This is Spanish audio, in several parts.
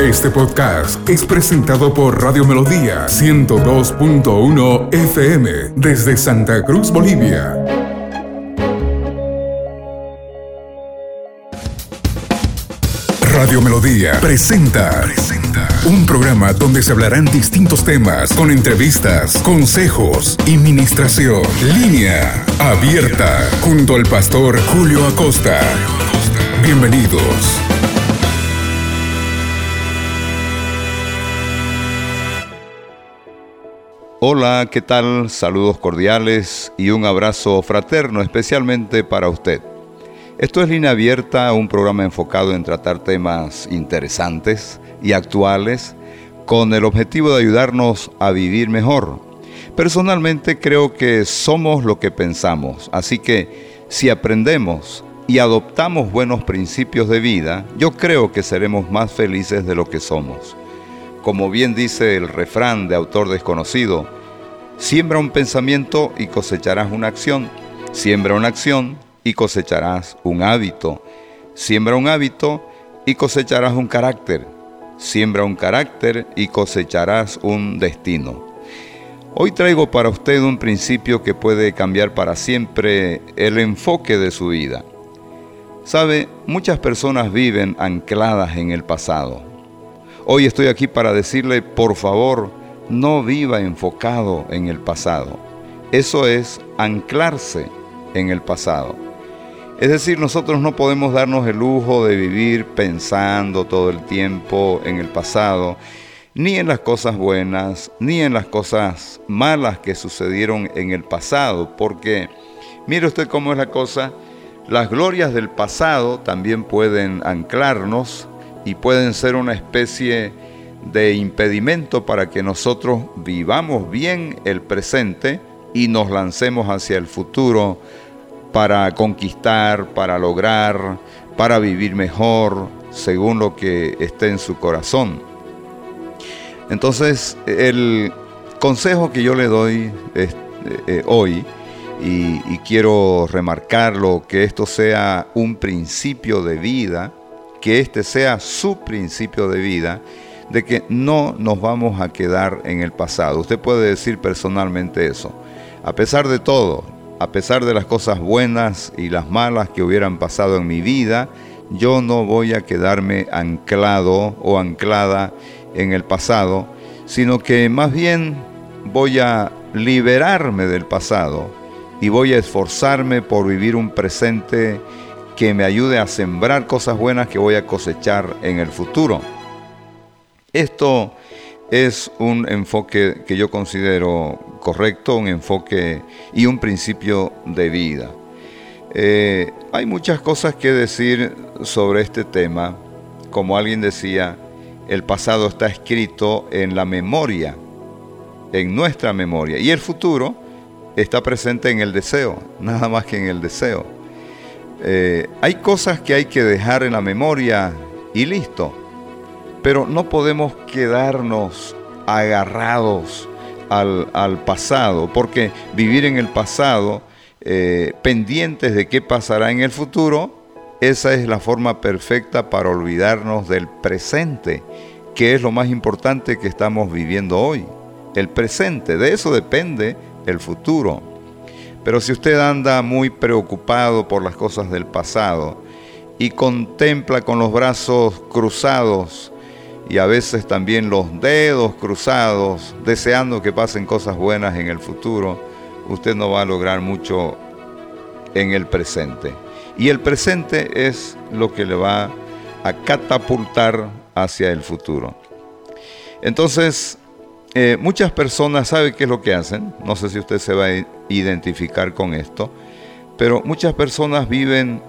Este podcast es presentado por Radio Melodía 102.1 FM desde Santa Cruz, Bolivia. Radio Melodía presenta, presenta un programa donde se hablarán distintos temas con entrevistas, consejos y ministración. Línea abierta junto al pastor Julio Acosta. Bienvenidos. Hola, ¿qué tal? Saludos cordiales y un abrazo fraterno especialmente para usted. Esto es Línea Abierta, un programa enfocado en tratar temas interesantes y actuales con el objetivo de ayudarnos a vivir mejor. Personalmente creo que somos lo que pensamos, así que si aprendemos y adoptamos buenos principios de vida, yo creo que seremos más felices de lo que somos. Como bien dice el refrán de autor desconocido, siembra un pensamiento y cosecharás una acción. Siembra una acción y cosecharás un hábito. Siembra un hábito y cosecharás un carácter. Siembra un carácter y cosecharás un destino. Hoy traigo para usted un principio que puede cambiar para siempre el enfoque de su vida. Sabe, muchas personas viven ancladas en el pasado. Hoy estoy aquí para decirle, por favor, no viva enfocado en el pasado. Eso es anclarse en el pasado. Es decir, nosotros no podemos darnos el lujo de vivir pensando todo el tiempo en el pasado, ni en las cosas buenas, ni en las cosas malas que sucedieron en el pasado, porque mire usted cómo es la cosa, las glorias del pasado también pueden anclarnos y pueden ser una especie de impedimento para que nosotros vivamos bien el presente y nos lancemos hacia el futuro para conquistar, para lograr, para vivir mejor, según lo que esté en su corazón. Entonces, el consejo que yo le doy eh, eh, hoy, y quiero remarcarlo, que esto sea un principio de vida, que este sea su principio de vida, de que no nos vamos a quedar en el pasado. Usted puede decir personalmente eso. A pesar de todo, a pesar de las cosas buenas y las malas que hubieran pasado en mi vida, yo no voy a quedarme anclado o anclada en el pasado, sino que más bien voy a liberarme del pasado y voy a esforzarme por vivir un presente que me ayude a sembrar cosas buenas que voy a cosechar en el futuro. Esto es un enfoque que yo considero correcto, un enfoque y un principio de vida. Eh, hay muchas cosas que decir sobre este tema. Como alguien decía, el pasado está escrito en la memoria, en nuestra memoria, y el futuro está presente en el deseo, nada más que en el deseo. Eh, hay cosas que hay que dejar en la memoria y listo, pero no podemos quedarnos agarrados al, pasado, porque vivir en el pasado, eh, pendientes de qué pasará en el futuro, esa es la forma perfecta para olvidarnos del presente, que es lo más importante que estamos viviendo hoy. El presente, de eso depende el futuro. Pero si usted anda muy preocupado por las cosas del pasado y contempla con los brazos cruzados y a veces también los dedos cruzados, deseando que pasen cosas buenas en el futuro, usted no va a lograr mucho en el presente. Y el presente es lo que le va a catapultar hacia el futuro. Entonces, eh, muchas personas saben qué es lo que hacen, no sé si usted se va identificar con esto, pero muchas personas viven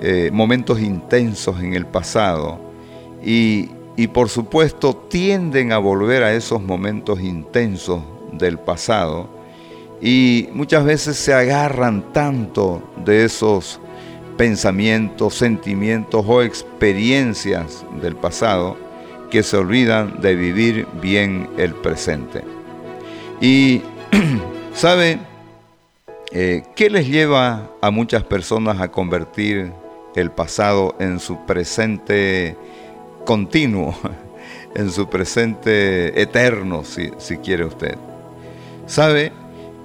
eh, momentos intensos en el pasado y, y por supuesto tienden a volver a esos momentos intensos del pasado y muchas veces se agarran tanto de esos pensamientos, sentimientos o experiencias del pasado que se olvidan de vivir bien el presente. Y, ¿sabe eh, qué les lleva a muchas personas a convertir el pasado en su presente continuo? en su presente eterno, si, si quiere usted. ¿Sabe?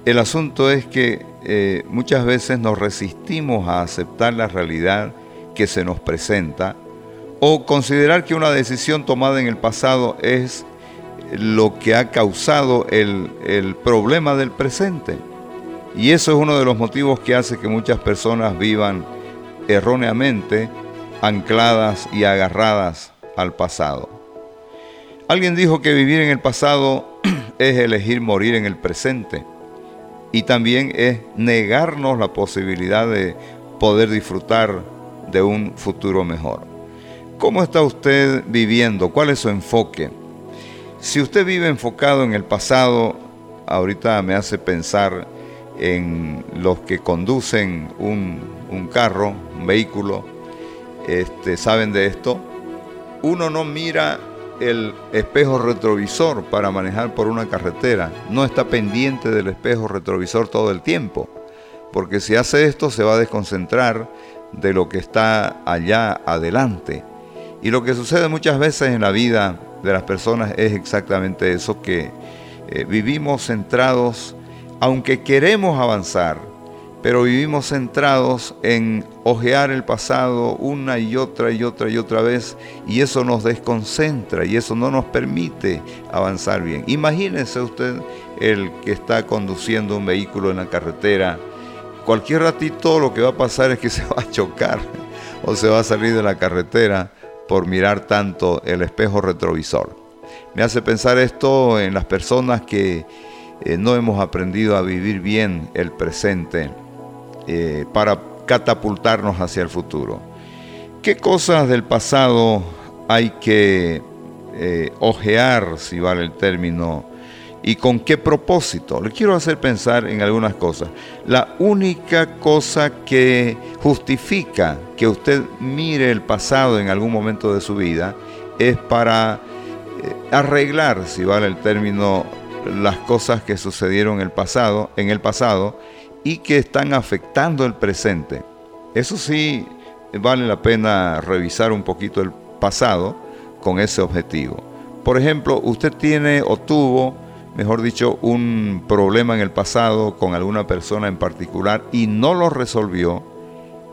El asunto es que eh, muchas veces nos resistimos a aceptar la realidad que se nos presenta o considerar que una decisión tomada en el pasado es lo que ha causado el, el problema del presente. Y eso es uno de los motivos que hace que muchas personas vivan erróneamente ancladas y agarradas al pasado. Alguien dijo que vivir en el pasado es elegir morir en el presente y también es negarnos la posibilidad de poder disfrutar de un futuro mejor. ¿Cómo está usted viviendo? ¿Cuál es su enfoque? Si usted vive enfocado en el pasado, ahorita me hace pensar en los que conducen un, un carro, un vehículo, este, saben de esto. Uno no mira el espejo retrovisor para manejar por una carretera, no está pendiente del espejo retrovisor todo el tiempo, porque si hace esto se va a desconcentrar de lo que está allá adelante. Y lo que sucede muchas veces en la vida de las personas es exactamente eso, que eh, vivimos centrados, aunque queremos avanzar, pero vivimos centrados en ojear el pasado una y otra y otra y otra vez y eso nos desconcentra y eso no nos permite avanzar bien. Imagínese usted el que está conduciendo un vehículo en la carretera, cualquier ratito lo que va a pasar es que se va a chocar o se va a salir de la carretera por mirar tanto el espejo retrovisor. Me hace pensar esto en las personas que eh, no hemos aprendido a vivir bien el presente eh, para catapultarnos hacia el futuro. ¿Qué cosas del pasado hay que eh, ojear, si vale el término, y con qué propósito? Le quiero hacer pensar en algunas cosas. La única cosa que justifica que usted mire el pasado en algún momento de su vida es para eh, arreglar, si vale el término, las cosas que sucedieron el pasado, en el pasado y que están afectando el presente. Eso sí, vale la pena revisar un poquito el pasado con ese objetivo. Por ejemplo, usted tiene o tuvo, mejor dicho, un problema en el pasado con alguna persona en particular y no lo resolvió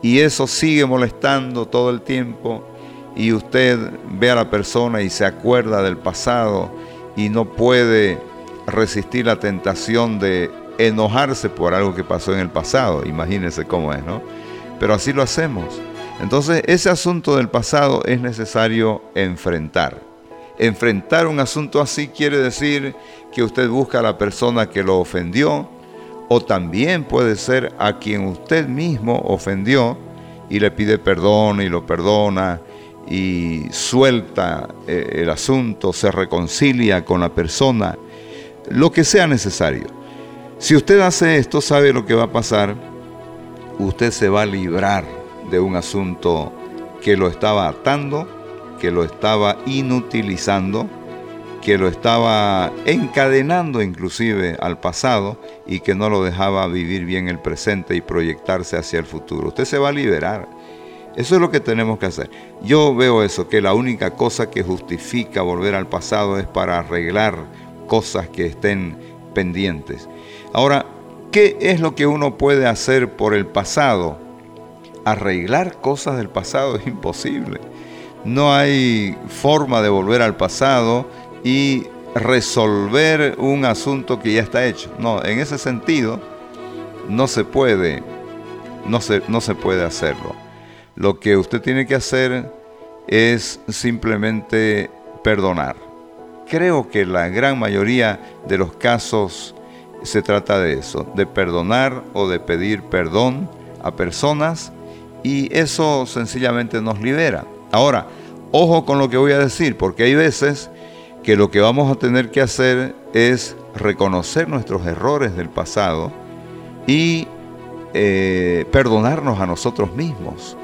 y eso sigue molestando todo el tiempo y usted ve a la persona y se acuerda del pasado y no puede resistir la tentación de enojarse por algo que pasó en el pasado, imagínense cómo es, ¿no? Pero así lo hacemos. Entonces, ese asunto del pasado es necesario enfrentar. Enfrentar un asunto así quiere decir que usted busca a la persona que lo ofendió, o también puede ser a quien usted mismo ofendió y le pide perdón y lo perdona y suelta eh, el asunto, se reconcilia con la persona, lo que sea necesario. Si usted hace esto, sabe lo que va a pasar. Usted se va a librar de un asunto que lo estaba atando, que lo estaba inutilizando, que lo estaba encadenando inclusive al pasado y que no lo dejaba vivir bien el presente y proyectarse hacia el futuro. Usted se va a liberar. Eso es lo que tenemos que hacer. Yo veo eso, que la única cosa que justifica volver al pasado es para arreglar cosas que estén pendientes. Ahora, ¿qué es lo que uno puede hacer por el pasado? Arreglar cosas del pasado es imposible. No hay forma de volver al pasado y resolver un asunto que ya está hecho. No, en ese sentido no se puede, no se, no se puede hacerlo. Lo que usted tiene que hacer es simplemente perdonar. Creo que la gran mayoría de los casos se trata de eso, de perdonar o de pedir perdón a personas y eso sencillamente nos libera. Ahora, ojo con lo que voy a decir, porque hay veces que lo que vamos a tener que hacer es reconocer nuestros errores del pasado y eh, perdonarnos a nosotros mismos.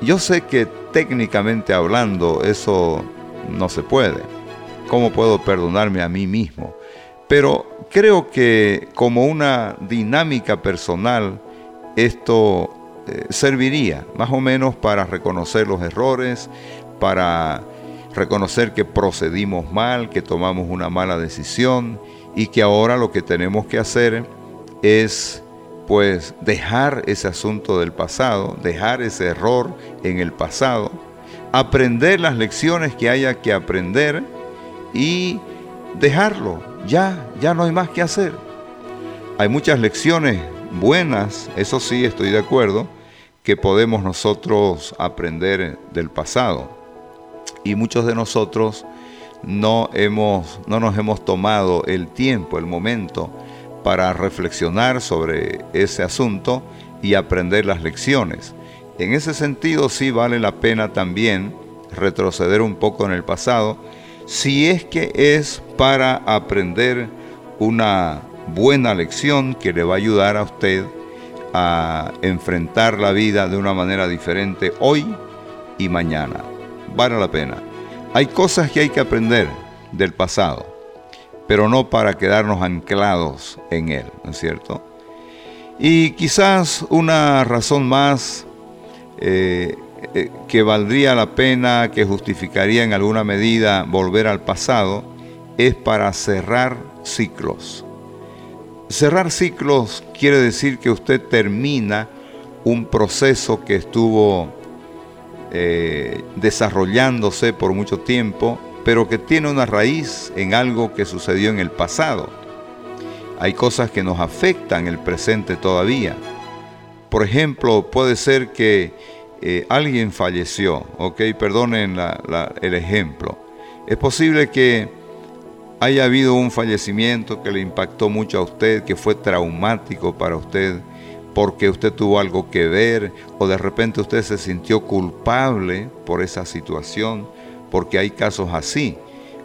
Yo sé que técnicamente hablando eso no se puede. ¿Cómo puedo perdonarme a mí mismo? Pero creo que como una dinámica personal, esto eh, serviría más o menos para reconocer los errores, para reconocer que procedimos mal, que tomamos una mala decisión y que ahora lo que tenemos que hacer es pues dejar ese asunto del pasado, dejar ese error en el pasado, aprender las lecciones que haya que aprender y dejarlo. Ya, ya no hay más que hacer. Hay muchas lecciones buenas, eso sí estoy de acuerdo, que podemos nosotros aprender del pasado. Y muchos de nosotros no, hemos, no nos hemos tomado el tiempo, el momento para reflexionar sobre ese asunto y aprender las lecciones. En ese sentido sí vale la pena también retroceder un poco en el pasado, si es que es para aprender una buena lección que le va a ayudar a usted a enfrentar la vida de una manera diferente hoy y mañana. Vale la pena. Hay cosas que hay que aprender del pasado pero no para quedarnos anclados en Él, ¿no es cierto? Y quizás una razón más eh, eh, que valdría la pena, que justificaría en alguna medida volver al pasado, es para cerrar ciclos. Cerrar ciclos quiere decir que usted termina un proceso que estuvo eh, desarrollándose por mucho tiempo pero que tiene una raíz en algo que sucedió en el pasado. Hay cosas que nos afectan el presente todavía. Por ejemplo, puede ser que eh, alguien falleció, ok, perdonen el ejemplo. Es posible que haya habido un fallecimiento que le impactó mucho a usted, que fue traumático para usted, porque usted tuvo algo que ver o de repente usted se sintió culpable por esa situación porque hay casos así.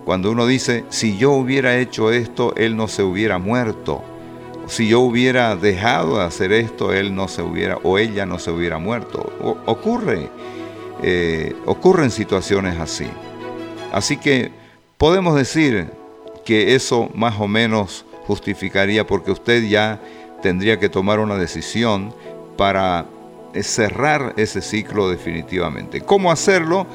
Cuando uno dice, si yo hubiera hecho esto, él no se hubiera muerto. Si yo hubiera dejado de hacer esto, él no se hubiera, o ella no se hubiera muerto. ocurre, eh, ocurren situaciones así. Así que podemos decir que eso más o menos justificaría porque usted ya tendría que tomar una decisión para cerrar ese ciclo definitivamente. ¿Cómo hacerlo?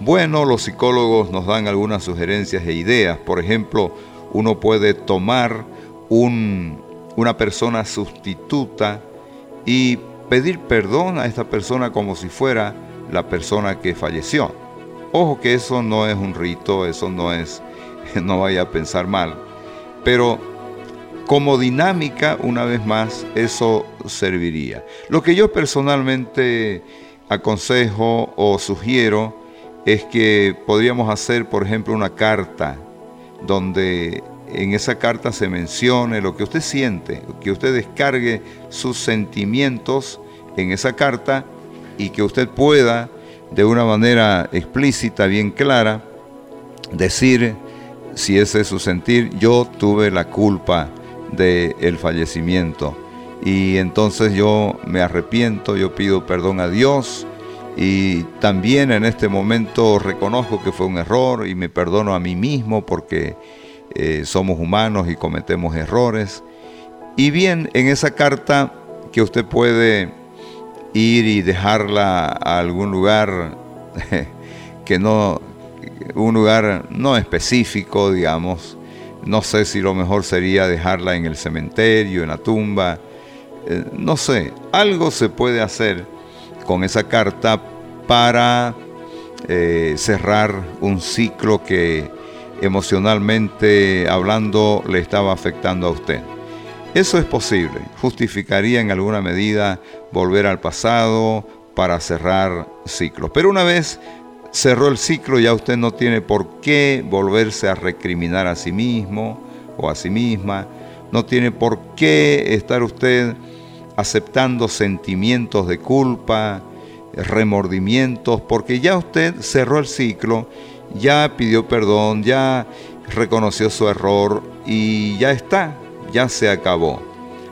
Bueno, los psicólogos nos dan algunas sugerencias e ideas. Por ejemplo, uno puede tomar una persona sustituta y pedir perdón a esta persona como si fuera la persona que falleció. Ojo que eso no es un rito, eso no es, no vaya a pensar mal. Pero como dinámica, una vez más, eso serviría. Lo que yo personalmente aconsejo o sugiero es que podríamos hacer, por ejemplo, una carta donde en esa carta se mencione lo que usted siente, que usted descargue sus sentimientos en esa carta y que usted pueda, de una manera explícita, bien clara, decir, si ese es su sentir, yo tuve la culpa del fallecimiento. Y entonces yo me arrepiento, yo pido perdón a Dios, y también en este momento reconozco que fue un error y me perdono a mí mismo porque eh, somos humanos y cometemos errores. Y bien, en esa carta que usted puede ir y dejarla a algún lugar que no, un lugar no específico, digamos. No sé si lo mejor sería dejarla en el cementerio, en la tumba. Eh, no sé, algo se puede hacer con esa carta para eh, cerrar un ciclo que emocionalmente hablando le estaba afectando a usted. Eso es posible, justificaría en alguna medida volver al pasado para cerrar ciclos. Pero una vez cerró el ciclo ya usted no tiene por qué volverse a recriminar a sí mismo o a sí misma, no tiene por qué estar usted aceptando sentimientos de culpa, remordimientos, porque ya usted cerró el ciclo, ya pidió perdón, ya reconoció su error y ya está, ya se acabó.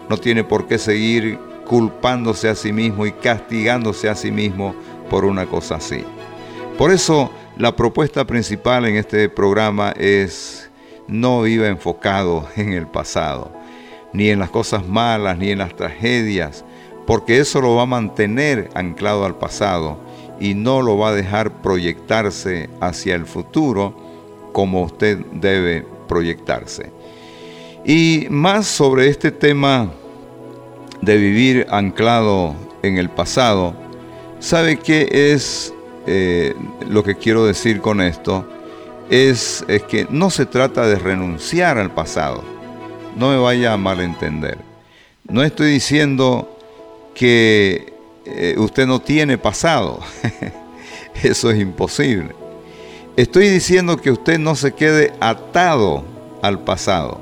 No tiene por qué seguir culpándose a sí mismo y castigándose a sí mismo por una cosa así. Por eso la propuesta principal en este programa es no viva enfocado en el pasado ni en las cosas malas, ni en las tragedias, porque eso lo va a mantener anclado al pasado y no lo va a dejar proyectarse hacia el futuro como usted debe proyectarse. Y más sobre este tema de vivir anclado en el pasado, ¿sabe qué es eh, lo que quiero decir con esto? Es, es que no se trata de renunciar al pasado. No me vaya a malentender. No estoy diciendo que eh, usted no tiene pasado. Eso es imposible. Estoy diciendo que usted no se quede atado al pasado.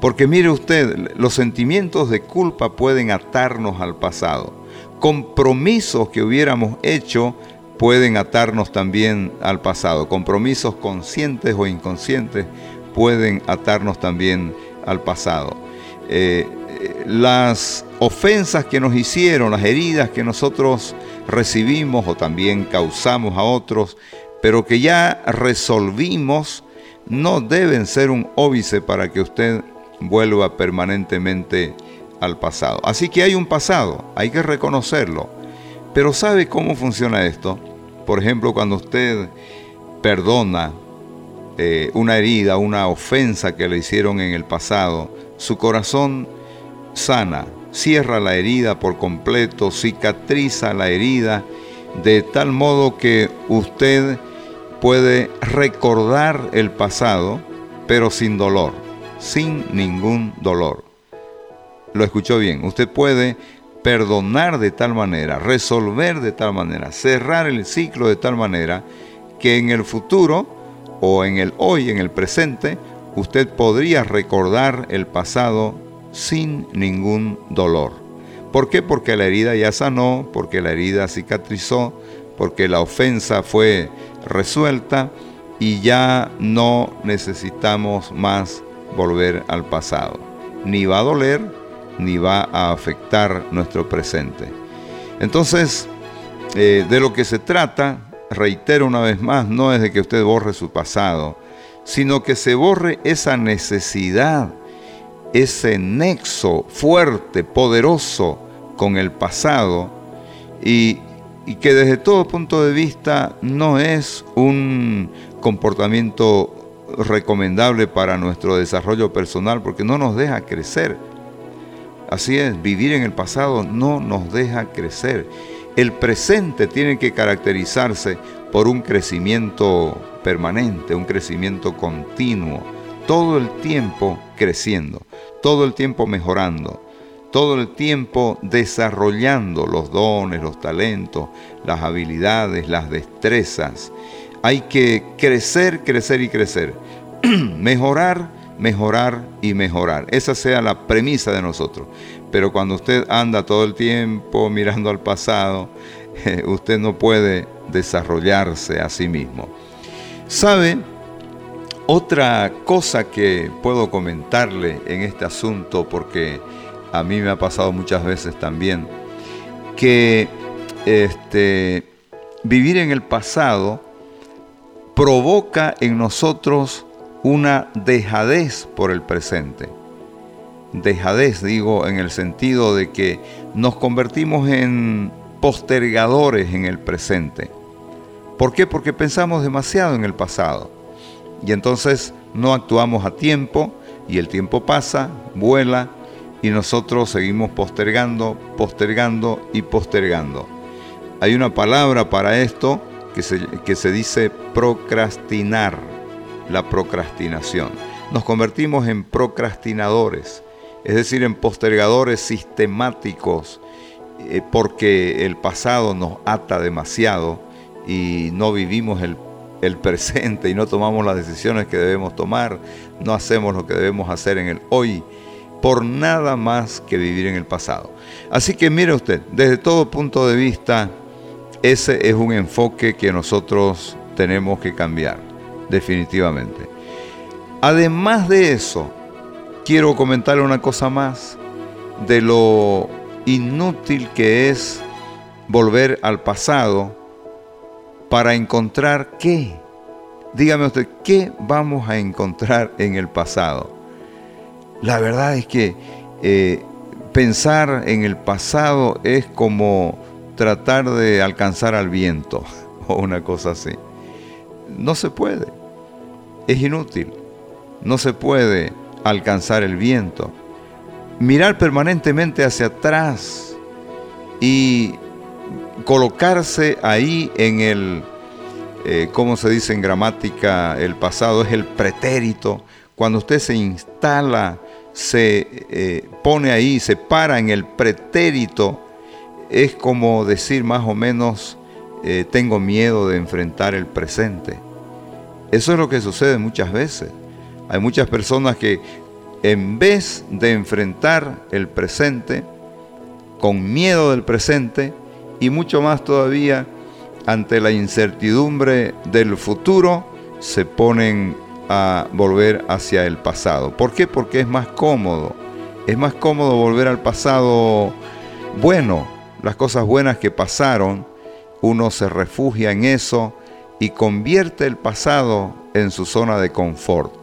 Porque mire usted, los sentimientos de culpa pueden atarnos al pasado. Compromisos que hubiéramos hecho pueden atarnos también al pasado. Compromisos conscientes o inconscientes pueden atarnos también al pasado. Eh, las ofensas que nos hicieron, las heridas que nosotros recibimos o también causamos a otros, pero que ya resolvimos, no deben ser un óbice para que usted vuelva permanentemente al pasado. Así que hay un pasado, hay que reconocerlo. Pero ¿sabe cómo funciona esto? Por ejemplo, cuando usted perdona eh, una herida, una ofensa que le hicieron en el pasado, su corazón sana, cierra la herida por completo, cicatriza la herida, de tal modo que usted puede recordar el pasado, pero sin dolor sin ningún dolor. Lo escuchó bien, usted puede perdonar de tal manera, resolver de tal manera, cerrar el ciclo de tal manera que en el futuro o en el hoy, en el presente, usted podría recordar el pasado sin ningún dolor. ¿Por qué? Porque la herida ya sanó, porque la herida cicatrizó, porque la ofensa fue resuelta y ya no necesitamos más volver al pasado. Ni va a doler, ni va a afectar nuestro presente. Entonces, eh, de lo que se trata, reitero una vez más, no es de que usted borre su pasado, sino que se borre esa necesidad, ese nexo fuerte, poderoso con el pasado y, y que desde todo punto de vista no es un comportamiento recomendable para nuestro desarrollo personal porque no nos deja crecer. Así es, vivir en el pasado no nos deja crecer. El presente tiene que caracterizarse por un crecimiento permanente, un crecimiento continuo, todo el tiempo creciendo, todo el tiempo mejorando, todo el tiempo desarrollando los dones, los talentos, las habilidades, las destrezas, hay que crecer, crecer y crecer. mejorar, mejorar y mejorar. Esa sea la premisa de nosotros. Pero cuando usted anda todo el tiempo mirando al pasado, usted no puede desarrollarse a sí mismo. ¿Sabe? Otra cosa que puedo comentarle en este asunto, porque a mí me ha pasado muchas veces también, que este, vivir en el pasado provoca en nosotros una dejadez por el presente. Dejadez, digo, en el sentido de que nos convertimos en postergadores en el presente. ¿Por qué? Porque pensamos demasiado en el pasado. Y entonces no actuamos a tiempo y el tiempo pasa, vuela y nosotros seguimos postergando, postergando y postergando. Hay una palabra para esto que se, que se dice procrastinar, la procrastinación. Nos convertimos en procrastinadores, es decir, en postergadores sistemáticos, eh, porque el pasado nos ata demasiado y no vivimos el, el presente y no tomamos las decisiones que debemos tomar, no hacemos lo que debemos hacer en el hoy por nada más que vivir en el pasado. Así que mire usted, desde todo punto de vista, ese es un enfoque que nosotros tenemos que cambiar, definitivamente. Además de eso, quiero comentarle una cosa más de lo inútil que es volver al pasado para encontrar qué. Dígame usted, ¿qué vamos a encontrar en el pasado? La verdad es que eh, pensar en el pasado es como tratar de alcanzar al viento o una cosa así. No se puede. Es inútil. No se puede alcanzar el viento. Mirar permanentemente hacia atrás y colocarse ahí en el, eh, ¿cómo se dice en gramática? El pasado es el pretérito. Cuando usted se instala, se eh, pone ahí, se para en el pretérito, es como decir más o menos, eh, tengo miedo de enfrentar el presente. Eso es lo que sucede muchas veces. Hay muchas personas que en vez de enfrentar el presente, con miedo del presente y mucho más todavía ante la incertidumbre del futuro, se ponen a volver hacia el pasado. ¿Por qué? Porque es más cómodo. Es más cómodo volver al pasado bueno, las cosas buenas que pasaron, uno se refugia en eso y convierte el pasado en su zona de confort.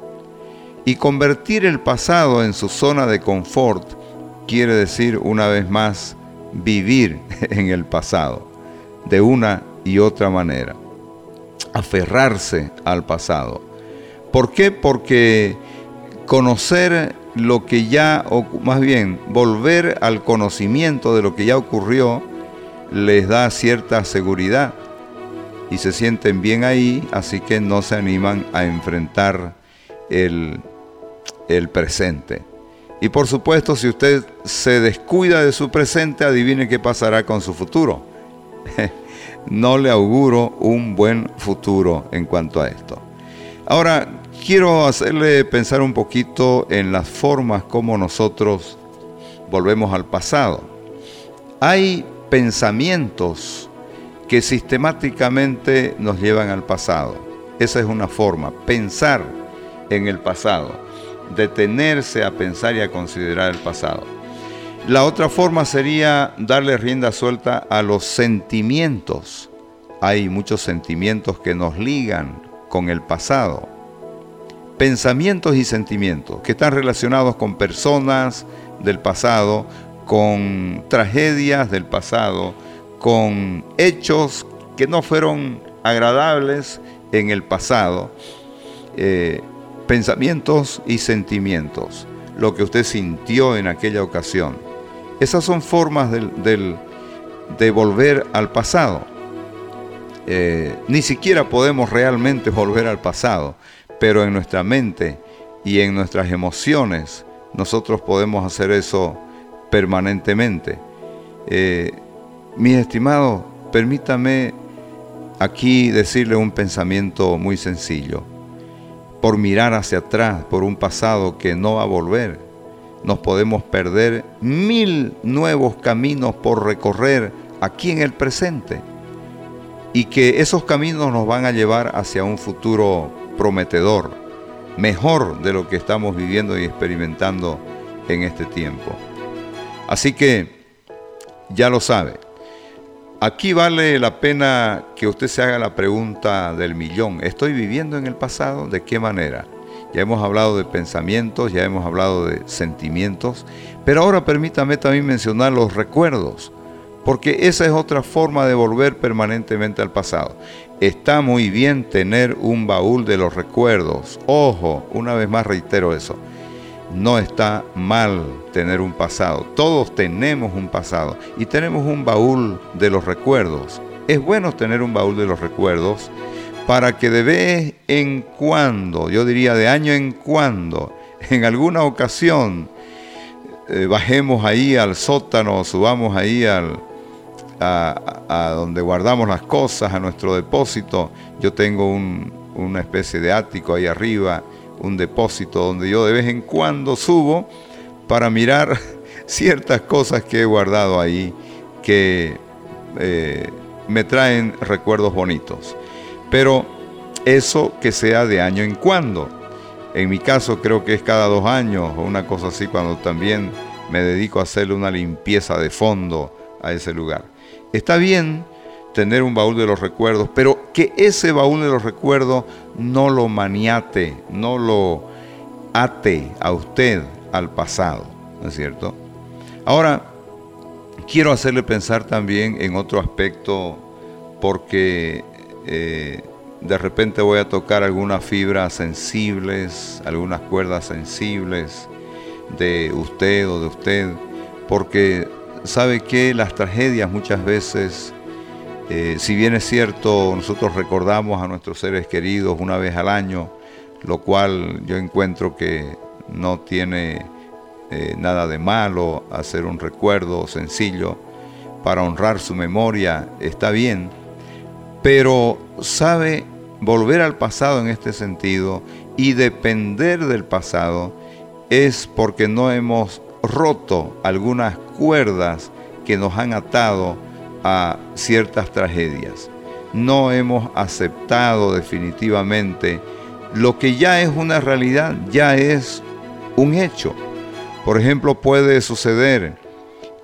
Y convertir el pasado en su zona de confort quiere decir una vez más vivir en el pasado, de una y otra manera, aferrarse al pasado. ¿Por qué? Porque conocer lo que ya, o más bien, volver al conocimiento de lo que ya ocurrió, les da cierta seguridad y se sienten bien ahí, así que no se animan a enfrentar el, el presente. Y por supuesto, si usted se descuida de su presente, adivine qué pasará con su futuro. no le auguro un buen futuro en cuanto a esto. Ahora, quiero hacerle pensar un poquito en las formas como nosotros volvemos al pasado. Hay pensamientos que sistemáticamente nos llevan al pasado. Esa es una forma, pensar en el pasado, detenerse a pensar y a considerar el pasado. La otra forma sería darle rienda suelta a los sentimientos. Hay muchos sentimientos que nos ligan con el pasado pensamientos y sentimientos que están relacionados con personas del pasado, con tragedias del pasado, con hechos que no fueron agradables en el pasado, eh, pensamientos y sentimientos, lo que usted sintió en aquella ocasión. Esas son formas de volver al pasado. Eh, ni siquiera podemos realmente volver al pasado pero en nuestra mente y en nuestras emociones nosotros podemos hacer eso permanentemente. Eh, mis estimados, permítame aquí decirle un pensamiento muy sencillo. Por mirar hacia atrás, por un pasado que no va a volver, nos podemos perder mil nuevos caminos por recorrer aquí en el presente. Y que esos caminos nos van a llevar hacia un futuro prometedor, mejor de lo que estamos viviendo y experimentando en este tiempo. Así que ya lo sabe. Aquí vale la pena que usted se haga la pregunta del millón. ¿Estoy viviendo en el pasado? ¿De qué manera? Ya hemos hablado de pensamientos, ya hemos hablado de sentimientos, pero ahora permítame también mencionar los recuerdos, porque esa es otra forma de volver permanentemente al pasado. Está muy bien tener un baúl de los recuerdos. Ojo, una vez más reitero eso. No está mal tener un pasado. Todos tenemos un pasado y tenemos un baúl de los recuerdos. Es bueno tener un baúl de los recuerdos para que de vez en cuando, yo diría de año en cuando, en alguna ocasión, eh, bajemos ahí al sótano, subamos ahí al, a, donde guardamos las cosas, a nuestro depósito. Yo tengo una especie de ático ahí arriba, un depósito donde yo de vez en cuando subo para mirar ciertas cosas que he guardado ahí que eh, me traen recuerdos bonitos. Pero eso que sea de año en cuando. En mi caso creo que es cada dos años o una cosa así cuando también me dedico a hacerle una limpieza de fondo a ese lugar. Está bien tener un baúl de los recuerdos, pero que ese baúl de los recuerdos no lo maniate, no lo ate a usted al pasado, ¿no es cierto? Ahora, quiero hacerle pensar también en otro aspecto porque eh, de repente voy a tocar algunas fibras sensibles, algunas cuerdas sensibles de usted o de usted, porque sabe que las tragedias muchas veces, eh, si bien es cierto, nosotros recordamos a nuestros seres queridos una vez al año, lo cual yo encuentro que no tiene eh, nada de malo hacer un recuerdo sencillo para honrar su memoria, está bien, pero sabe volver al pasado en este sentido y depender del pasado es porque no hemos roto algunas cuerdas que nos han atado a ciertas tragedias. No hemos aceptado definitivamente lo que ya es una realidad, ya es un hecho. Por ejemplo, puede suceder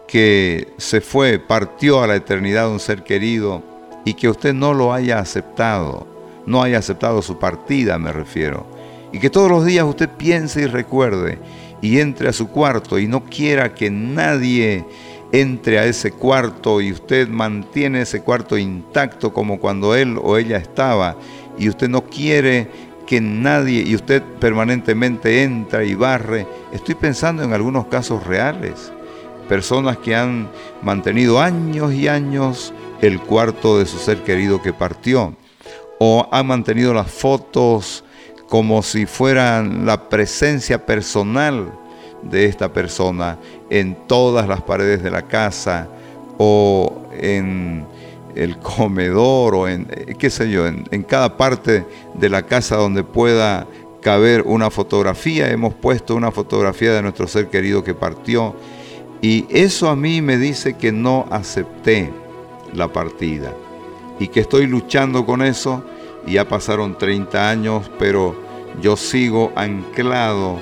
que se fue, partió a la eternidad un ser querido y que usted no lo haya aceptado, no haya aceptado su partida, me refiero. Y que todos los días usted piense y recuerde y entre a su cuarto y no quiera que nadie entre a ese cuarto y usted mantiene ese cuarto intacto como cuando él o ella estaba y usted no quiere que nadie y usted permanentemente entra y barre. Estoy pensando en algunos casos reales. Personas que han mantenido años y años el cuarto de su ser querido que partió. O han mantenido las fotos como si fueran la presencia personal de esta persona en todas las paredes de la casa o en el comedor o en, eh, qué sé yo, en, cada parte de la casa donde pueda caber una fotografía. Hemos puesto una fotografía de nuestro ser querido que partió y eso a mí me dice que no acepté la partida y que estoy luchando con eso y ya pasaron 30 años, pero yo sigo anclado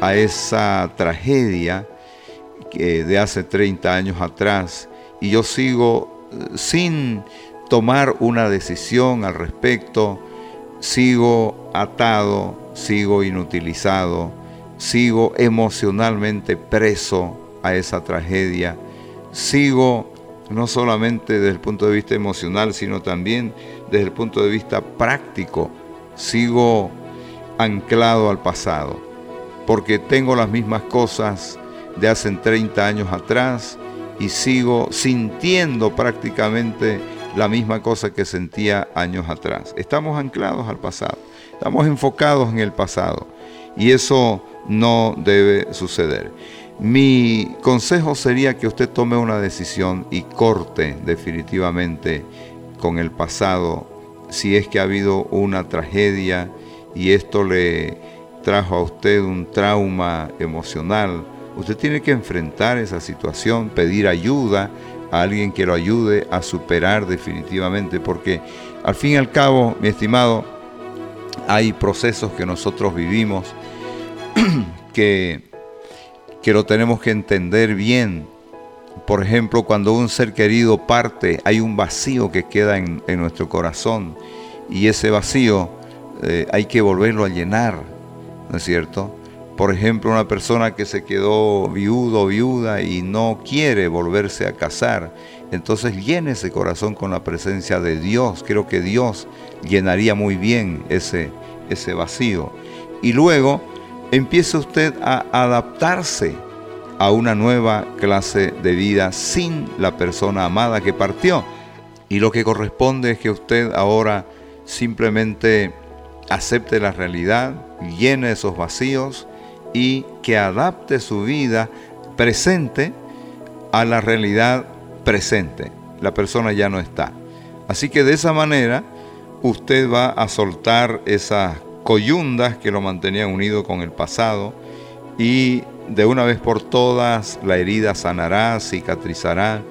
a esa tragedia de hace 30 años atrás. Y yo sigo sin tomar una decisión al respecto, sigo atado, sigo inutilizado, sigo emocionalmente preso a esa tragedia, sigo no solamente desde el punto de vista emocional, sino también desde el punto de vista práctico, sigo anclado al pasado, porque tengo las mismas cosas de hace 30 años atrás, y sigo sintiendo prácticamente la misma cosa que sentía años atrás. Estamos anclados al pasado, estamos enfocados en el pasado y eso no debe suceder. Mi consejo sería que usted tome una decisión y corte definitivamente con el pasado si es que ha habido una tragedia y esto le trajo a usted un trauma emocional Usted tiene que enfrentar esa situación, pedir ayuda a alguien que lo ayude a superar definitivamente, porque al fin y al cabo, mi estimado, hay procesos que nosotros vivimos que, que lo tenemos que entender bien. Por ejemplo, cuando un ser querido parte, hay un vacío que queda en, nuestro corazón y ese vacío eh, hay que volverlo a llenar, ¿no es cierto? Por ejemplo, una persona que se quedó viudo o viuda y no quiere volverse a casar, entonces llene ese corazón con la presencia de Dios. Creo que Dios llenaría muy bien ese, ese vacío. Y luego empiece usted a adaptarse a una nueva clase de vida sin la persona amada que partió. Y lo que corresponde es que usted ahora simplemente acepte la realidad, llene esos vacíos y que adapte su vida presente a la realidad presente. La persona ya no está. Así que de esa manera usted va a soltar esas coyundas que lo mantenían unido con el pasado y de una vez por todas la herida sanará, cicatrizará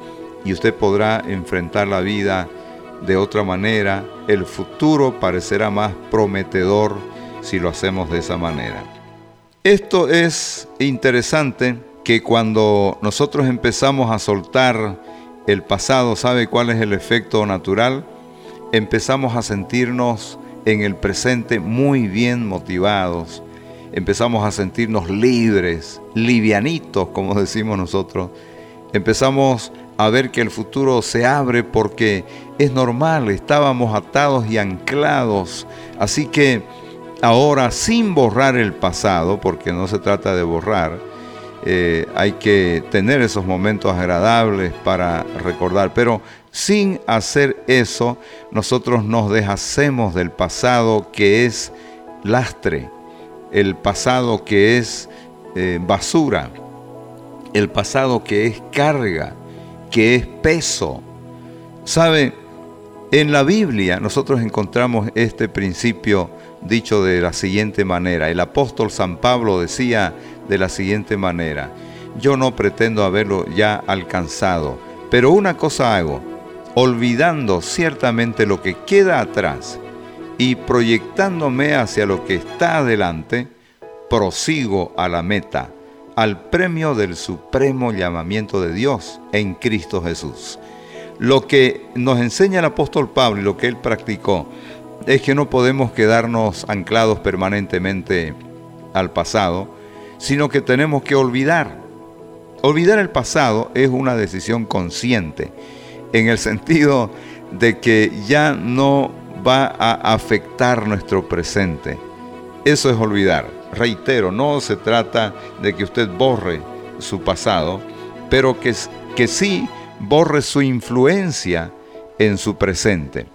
y usted podrá enfrentar la vida de otra manera. El futuro parecerá más prometedor si lo hacemos de esa manera. Esto es interesante que cuando nosotros empezamos a soltar el pasado, ¿sabe cuál es el efecto natural? Empezamos a sentirnos en el presente muy bien motivados, empezamos a sentirnos libres, livianitos, como decimos nosotros, empezamos a ver que el futuro se abre porque es normal, estábamos atados y anclados. Así que ahora sin borrar el pasado, porque no se trata de borrar, eh, hay que tener esos momentos agradables para recordar, pero sin hacer eso, nosotros nos deshacemos del pasado que es lastre, el pasado que es eh, basura, el pasado que es carga, que es peso. ¿Sabe? En la Biblia nosotros encontramos este principio dicho de la siguiente manera. El apóstol San Pablo decía de la siguiente manera, yo no pretendo haberlo ya alcanzado, pero una cosa hago, olvidando ciertamente lo que queda atrás y proyectándome hacia lo que está adelante, prosigo a la meta, al premio del supremo llamamiento de Dios en Cristo Jesús. Lo que nos enseña el apóstol Pablo y lo que él practicó es que no podemos quedarnos anclados permanentemente al pasado, sino que tenemos que olvidar. Olvidar el pasado es una decisión consciente, en el sentido de que ya no va a afectar nuestro presente. Eso es olvidar. Reitero, no se trata de que usted borre su pasado, pero que, que sí borre su influencia en su presente.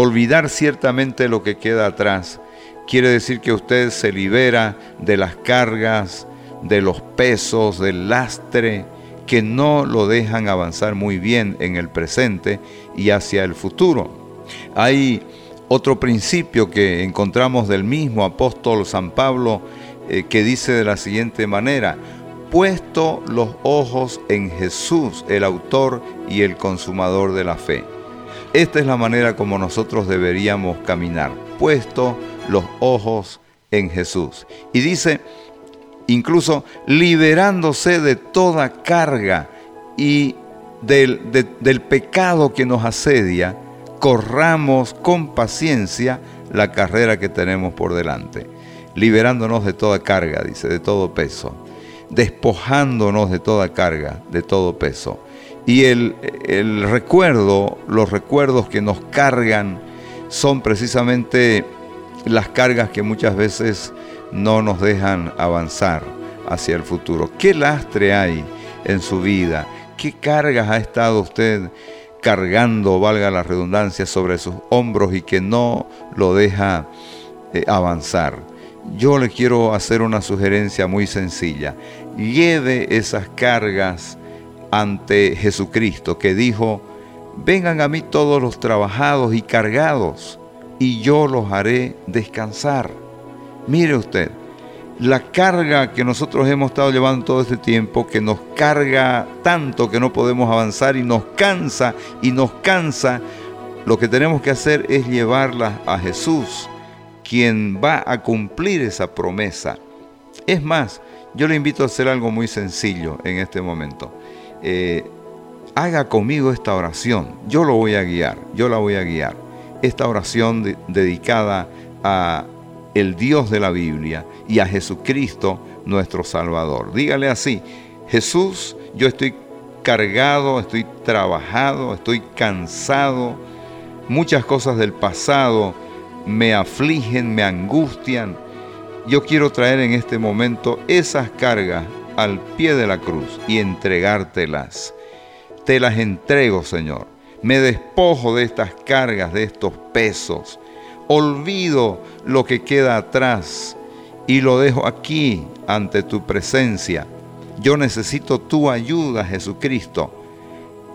Olvidar ciertamente lo que queda atrás quiere decir que usted se libera de las cargas, de los pesos, del lastre que no lo dejan avanzar muy bien en el presente y hacia el futuro. Hay otro principio que encontramos del mismo apóstol San Pablo eh, que dice de la siguiente manera, puesto los ojos en Jesús, el autor y el consumador de la fe. Esta es la manera como nosotros deberíamos caminar, puesto los ojos en Jesús. Y dice, incluso liberándose de toda carga y del, del pecado que nos asedia, corramos con paciencia la carrera que tenemos por delante, liberándonos de toda carga, dice, de todo peso, despojándonos de toda carga, de todo peso. Y el, el recuerdo, los recuerdos que nos cargan son precisamente las cargas que muchas veces no nos dejan avanzar hacia el futuro. ¿Qué lastre hay en su vida? ¿Qué cargas ha estado usted cargando, valga la redundancia, sobre sus hombros y que no lo deja eh, avanzar? Yo le quiero hacer una sugerencia muy sencilla. Lleve esas cargas ante Jesucristo que dijo, vengan a mí todos los trabajados y cargados, y yo los haré descansar. Mire usted, la carga que nosotros hemos estado llevando todo este tiempo, que nos carga tanto que no podemos avanzar y nos cansa y nos cansa, lo que tenemos que hacer es llevarla a Jesús, quien va a cumplir esa promesa. Es más, yo le invito a hacer algo muy sencillo en este momento. Eh, haga conmigo esta oración. Yo lo voy a guiar, yo la voy a guiar. Esta oración dedicada a el Dios de la Biblia y a Jesucristo nuestro Salvador. Dígale así, Jesús, yo estoy cargado, estoy trabajado, estoy cansado. Muchas cosas del pasado me afligen, me angustian. Yo quiero traer en este momento esas cargas al pie de la cruz y entregártelas. Te las entrego, Señor. Me despojo de estas cargas, de estos pesos. Olvido lo que queda atrás y lo dejo aquí ante tu presencia. Yo necesito tu ayuda, Jesucristo.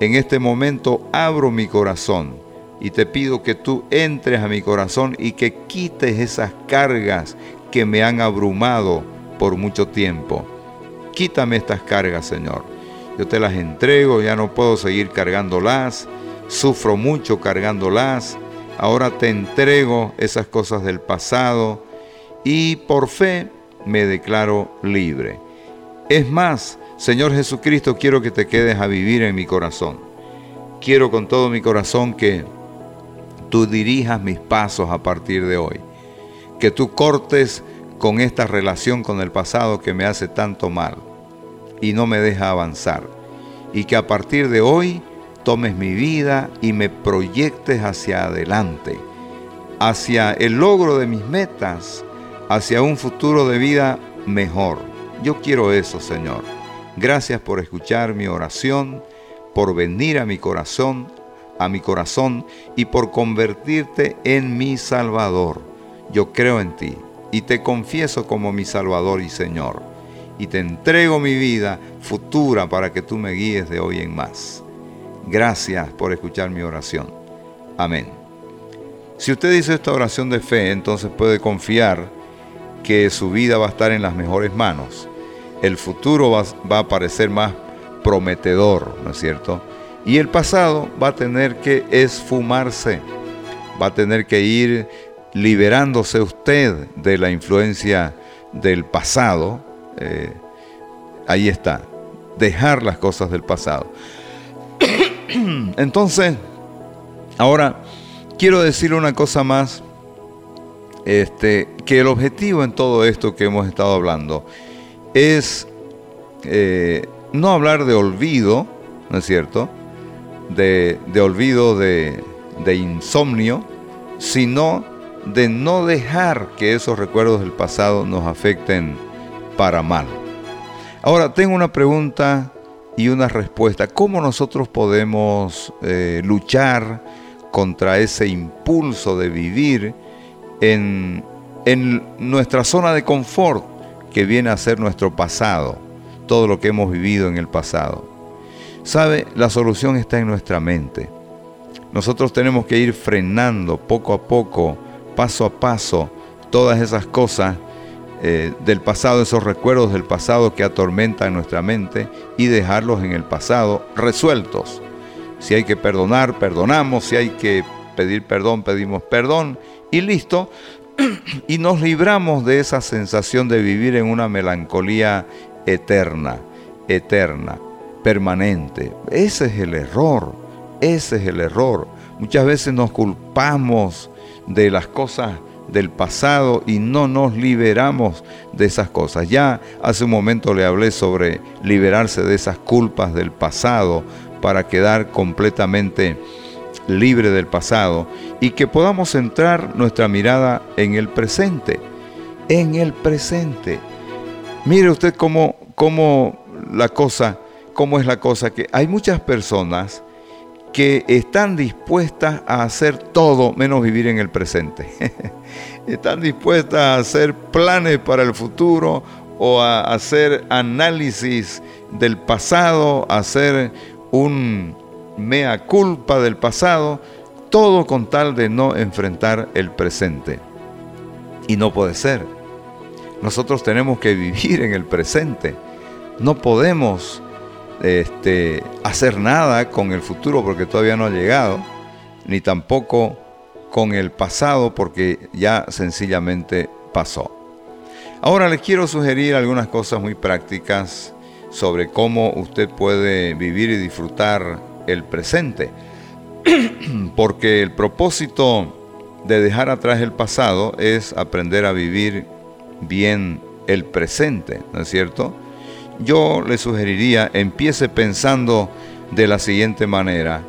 En este momento abro mi corazón y te pido que tú entres a mi corazón y que quites esas cargas que me han abrumado por mucho tiempo. Quítame estas cargas, Señor. Yo te las entrego, ya no puedo seguir cargándolas. Sufro mucho cargándolas. Ahora te entrego esas cosas del pasado y por fe me declaro libre. Es más, Señor Jesucristo, quiero que te quedes a vivir en mi corazón. Quiero con todo mi corazón que tú dirijas mis pasos a partir de hoy. Que tú cortes con esta relación con el pasado que me hace tanto mal y no me deja avanzar. y que a partir de hoy tomes mi vida y me proyectes hacia adelante, hacia el logro de mis metas, hacia un futuro de vida mejor. Yo quiero eso, Señor. Gracias por escuchar mi oración, por venir a mi corazón, a mi corazón y por convertirte en mi Salvador. Yo creo en ti y te confieso como mi Salvador y Señor. Y te entrego mi vida futura para que tú me guíes de hoy en más. Gracias por escuchar mi oración. Amén. Si usted dice esta oración de fe, entonces puede confiar que su vida va a estar en las mejores manos. El futuro va, va a parecer más prometedor, ¿no es cierto? Y el pasado va a tener que esfumarse, va a tener que ir liberándose usted de la influencia del pasado. Eh, ahí está, dejar las cosas del pasado. Entonces, ahora quiero decir una cosa más, este, que el objetivo en todo esto que hemos estado hablando es eh, no hablar de olvido, ¿no es cierto? De, olvido de, de insomnio, sino de no dejar que esos recuerdos del pasado nos afecten para mal. Ahora, tengo una pregunta y una respuesta. ¿Cómo nosotros podemos eh, luchar contra ese impulso de vivir en, en nuestra zona de confort que viene a ser nuestro pasado? Todo lo que hemos vivido en el pasado. ¿Sabe? La solución está en nuestra mente. Nosotros tenemos que ir frenando poco a poco paso a paso todas esas cosas eh, del pasado, esos recuerdos del pasado que atormentan nuestra mente y dejarlos en el pasado resueltos. Si hay que perdonar, perdonamos, si hay que pedir perdón, pedimos perdón y listo. y nos libramos de esa sensación de vivir en una melancolía eterna, eterna, permanente. Ese es el error, ese es el error. Muchas veces nos culpamos de las cosas del pasado y no nos liberamos de esas cosas. Ya hace un momento le hablé sobre liberarse de esas culpas del pasado para quedar completamente libre del pasado y que podamos centrar nuestra mirada en el presente, en el presente. Mire usted cómo, cómo la cosa, cómo es la cosa que hay muchas personas que están dispuestas a hacer todo menos vivir en el presente. están dispuestas a hacer planes para el futuro o a hacer análisis del pasado, a hacer un mea culpa del pasado, todo con tal de no enfrentar el presente. Y no puede ser. Nosotros tenemos que vivir en el presente. No podemos este, hacer nada con el futuro porque todavía no ha llegado, ni tampoco con el pasado porque ya sencillamente pasó. Ahora les quiero sugerir algunas cosas muy prácticas sobre cómo usted puede vivir y disfrutar el presente. porque el propósito de dejar atrás el pasado es aprender a vivir bien el presente, ¿no es cierto? Yo le sugeriría empiece pensando de la siguiente manera.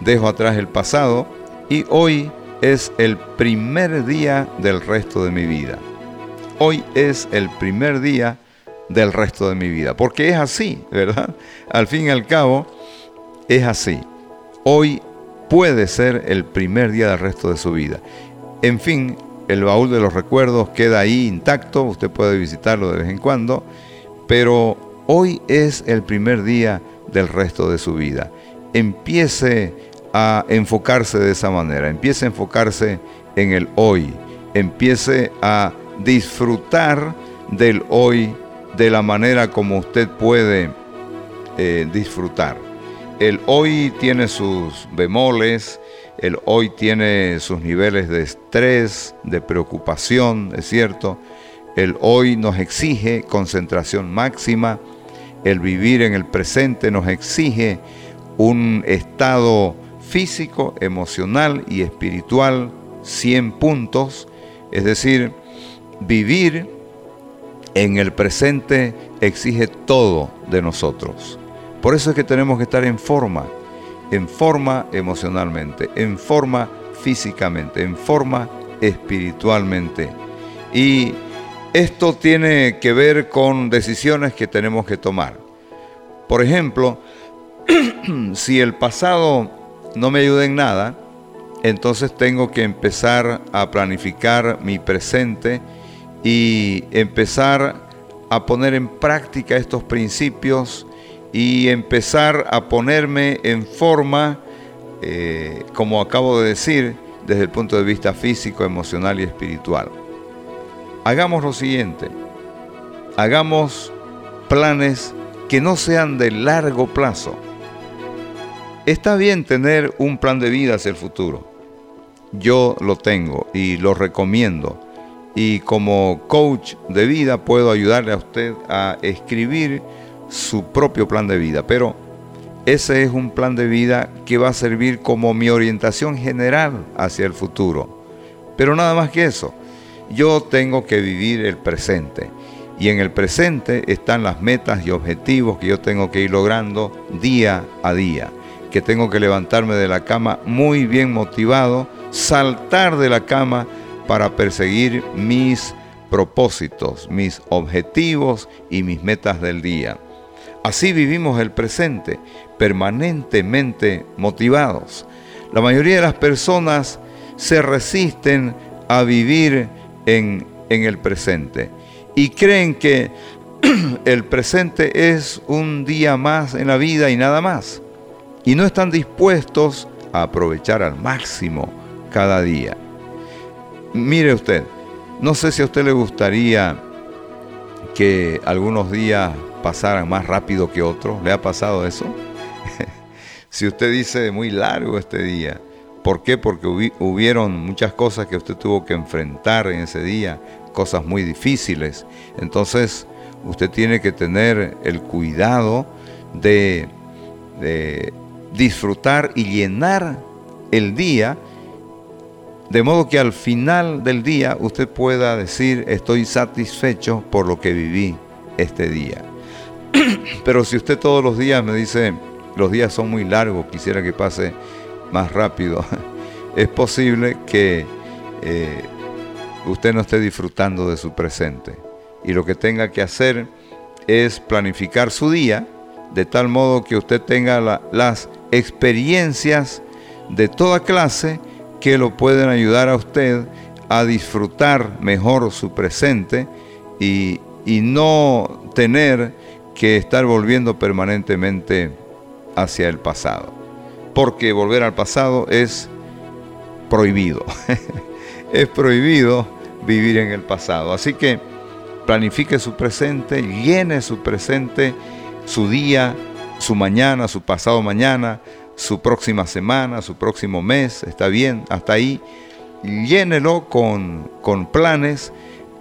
Dejo atrás el pasado y hoy es el primer día del resto de mi vida. Hoy es el primer día del resto de mi vida. Porque es así, ¿verdad? Al fin y al cabo, es así. Hoy puede ser el primer día del resto de su vida. En fin, el baúl de los recuerdos queda ahí intacto, usted puede visitarlo de vez en cuando pero hoy es el primer día del resto de su vida. Empiece a enfocarse de esa manera, empiece a enfocarse en el hoy, empiece a disfrutar del hoy de la manera como usted puede eh, disfrutar. El hoy tiene sus bemoles, el hoy tiene sus niveles de estrés, de preocupación, es cierto, el hoy nos exige concentración máxima, el vivir en el presente nos exige un estado físico, emocional y espiritual 100 puntos, es decir, vivir en el presente exige todo de nosotros. Por eso es que tenemos que estar en forma, en forma emocionalmente, en forma físicamente, en forma espiritualmente. Y esto tiene que ver con decisiones que tenemos que tomar. Por ejemplo, si el pasado no me ayuda en nada, entonces tengo que empezar a planificar mi presente y empezar a poner en práctica estos principios y empezar a ponerme en forma, eh, como acabo de decir, desde el punto de vista físico, emocional y espiritual. Hagamos lo siguiente, hagamos planes que no sean de largo plazo. Está bien tener un plan de vida hacia el futuro. Yo lo tengo y lo recomiendo. Y como coach de vida puedo ayudarle a usted a escribir su propio plan de vida. Pero ese es un plan de vida que va a servir como mi orientación general hacia el futuro. Pero nada más que eso, yo tengo que vivir el presente. Y en el presente están las metas y objetivos que yo tengo que ir logrando día a día. Que tengo que levantarme de la cama muy bien motivado, saltar de la cama para perseguir mis propósitos, mis objetivos y mis metas del día. Así vivimos el presente, permanentemente motivados. La mayoría de las personas se resisten a vivir en, el presente y creen que el presente es un día más en la vida y nada más. Y no están dispuestos a aprovechar al máximo cada día. Mire usted, no sé si a usted le gustaría que algunos días pasaran más rápido que otros. ¿Le ha pasado eso? si usted dice muy largo este día, ¿por qué? Porque hubieron muchas cosas que usted tuvo que enfrentar en ese día, cosas muy difíciles. Entonces, usted tiene que tener el cuidado de, de disfrutar y llenar el día de modo que al final del día usted pueda decir estoy satisfecho por lo que viví este día. Pero si usted todos los días me dice, los días son muy largos, quisiera que pase más rápido, es posible que eh, usted no esté disfrutando de su presente. Y lo que tenga que hacer es planificar su día de tal modo que usted tenga las experiencias de toda clase que lo pueden ayudar a usted a disfrutar mejor su presente y, y no tener que estar volviendo permanentemente hacia el pasado. Porque volver al pasado es prohibido. es prohibido vivir en el pasado. Así que planifique su presente, llene su presente, su día, su mañana, su pasado mañana, su próxima semana, su próximo mes. Está bien, hasta ahí. Llénelo con, con planes,